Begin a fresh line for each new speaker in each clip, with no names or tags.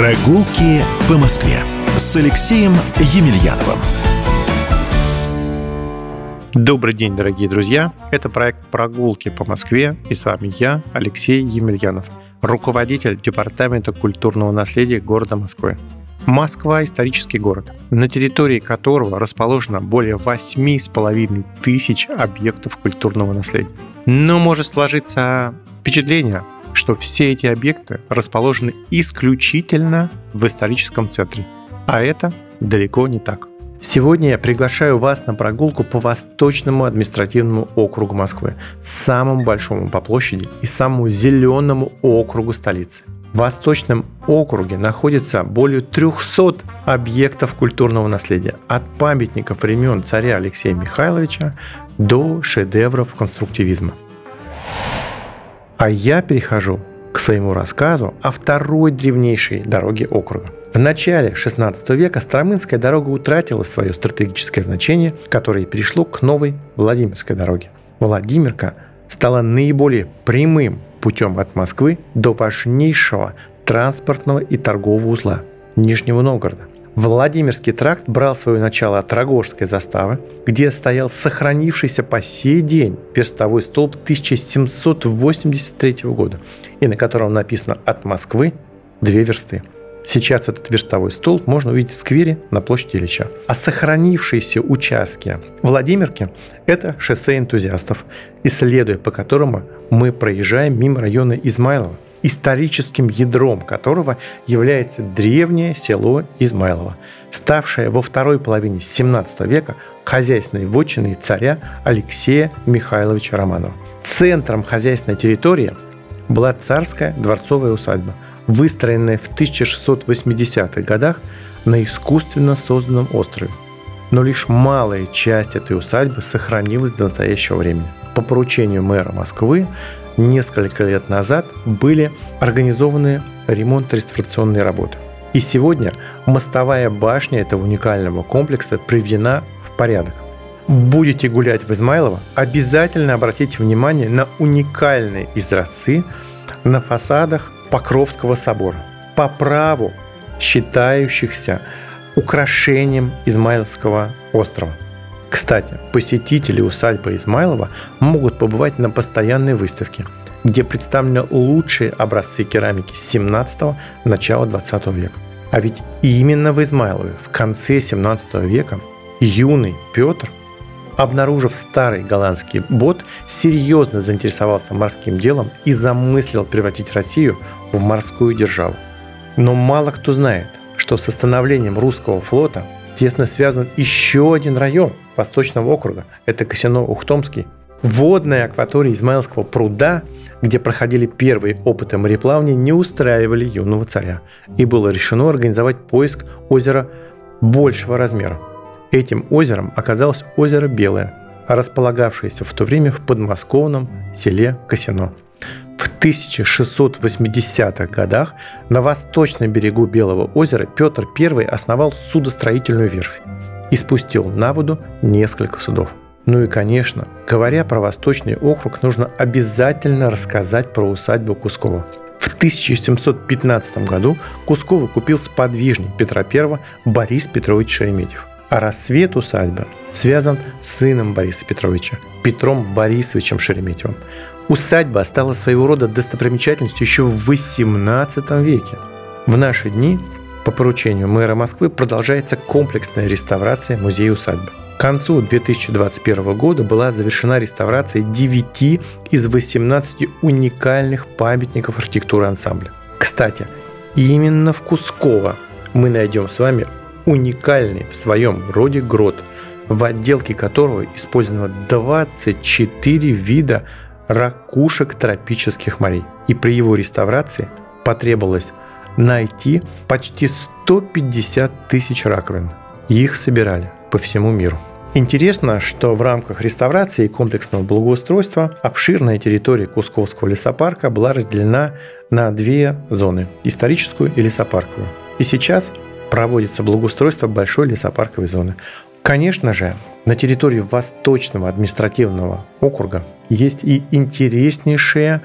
Прогулки по Москве с Алексеем Емельяновым.
Добрый день, дорогие друзья! Это проект «Прогулки по Москве» и с вами я, Алексей Емельянов, руководитель Департамента культурного наследия города Москвы. Москва – исторический город, на территории которого расположено более 8,5 тысяч объектов культурного наследия. Но может сложиться впечатление, что все эти объекты расположены исключительно в историческом центре. А это далеко не так. Сегодня я приглашаю вас на прогулку по Восточному административному округу Москвы, самому большому по площади и самому зеленому округу столицы. В Восточном округе находится более 300 объектов культурного наследия, от памятников времен царя Алексея Михайловича до шедевров конструктивизма. А я перехожу к своему рассказу о второй древнейшей дороге округа. В начале XVI века Стромынская дорога утратила свое стратегическое значение, которое перешло к новой Владимирской дороге. Владимирка стала наиболее прямым путем от Москвы до важнейшего транспортного и торгового узла Нижнего Новгорода. Владимирский тракт брал свое начало от Рогожской заставы, где стоял сохранившийся по сей день верстовой столб 1783 года, и на котором написано «От Москвы две версты». Сейчас этот верстовой столб можно увидеть в сквере на площади Ильича. А сохранившиеся участки Владимирки – это шоссе энтузиастов, исследуя по которому мы проезжаем мимо района Измайлова – историческим ядром которого является древнее село Измайлово, ставшее во второй половине 17 века хозяйственной вотчиной царя Алексея Михайловича Романова. Центром хозяйственной территории была царская дворцовая усадьба, выстроенная в 1680-х годах на искусственно созданном острове. Но лишь малая часть этой усадьбы сохранилась до настоящего времени. По поручению мэра Москвы несколько лет назад были организованы ремонт-реставрационные работы. И сегодня мостовая башня этого уникального комплекса приведена в порядок. Будете гулять в Измайлово, обязательно обратите внимание на уникальные изразцы на фасадах Покровского собора, по праву считающихся украшением Измайловского острова – кстати, посетители усадьбы Измайлова могут побывать на постоянной выставке, где представлены лучшие образцы керамики 17 начала 20 века. А ведь именно в Измайлове в конце 17 века юный Петр, обнаружив старый голландский бот, серьезно заинтересовался морским делом и замыслил превратить Россию в морскую державу. Но мало кто знает, что с становлением русского флота тесно связан еще один район Восточного округа. Это Косино-Ухтомский. Водная акватория Измаилского пруда, где проходили первые опыты мореплавания, не устраивали юного царя. И было решено организовать поиск озера большего размера. Этим озером оказалось озеро Белое, располагавшееся в то время в подмосковном селе Косино. В 1680-х годах на восточном берегу Белого озера Петр I основал судостроительную верфь и спустил на воду несколько судов. Ну и, конечно, говоря про Восточный округ, нужно обязательно рассказать про усадьбу Кускова. В 1715 году Кускова купил сподвижник Петра I Борис Петрович Шереметьев. А рассвет усадьбы связан с сыном Бориса Петровича, Петром Борисовичем Шереметьевым. Усадьба стала своего рода достопримечательностью еще в XVIII веке. В наши дни по поручению мэра Москвы продолжается комплексная реставрация музея-усадьбы. К концу 2021 года была завершена реставрация 9 из 18 уникальных памятников архитектуры ансамбля. Кстати, именно в Кусково мы найдем с вами уникальный в своем роде грот, в отделке которого использовано 24 вида ракушек тропических морей. И при его реставрации потребовалось найти почти 150 тысяч раковин. Их собирали по всему миру. Интересно, что в рамках реставрации и комплексного благоустройства обширная территория Кусковского лесопарка была разделена на две зоны – историческую и лесопарковую. И сейчас проводится благоустройство большой лесопарковой зоны. Конечно же, на территории Восточного административного округа есть и интереснейшие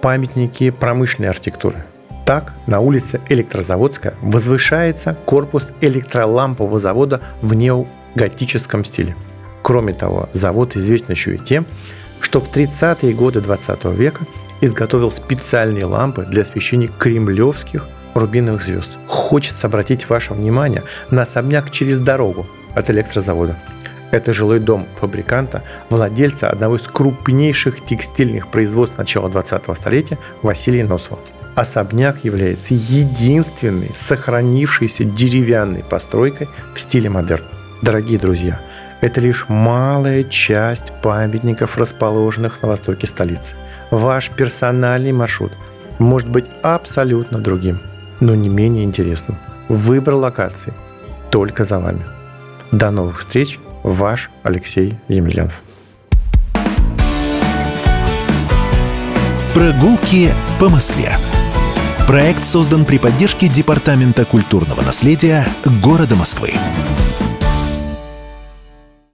памятники промышленной архитектуры. Так, на улице Электрозаводская возвышается корпус электролампового завода в неоготическом стиле. Кроме того, завод известен еще и тем, что в 30-е годы 20 века изготовил специальные лампы для освещения кремлевских рубиновых звезд. Хочется обратить ваше внимание на особняк через дорогу от электрозавода. Это жилой дом фабриканта, владельца одного из крупнейших текстильных производств начала 20-го столетия Василия Носова. Особняк является единственной сохранившейся деревянной постройкой в стиле модерн. Дорогие друзья, это лишь малая часть памятников, расположенных на востоке столицы. Ваш персональный маршрут может быть абсолютно другим, но не менее интересным. Выбор локации только за вами. До новых встреч! Ваш Алексей Емельянов.
Прогулки по Москве. Проект создан при поддержке Департамента культурного наследия города Москвы.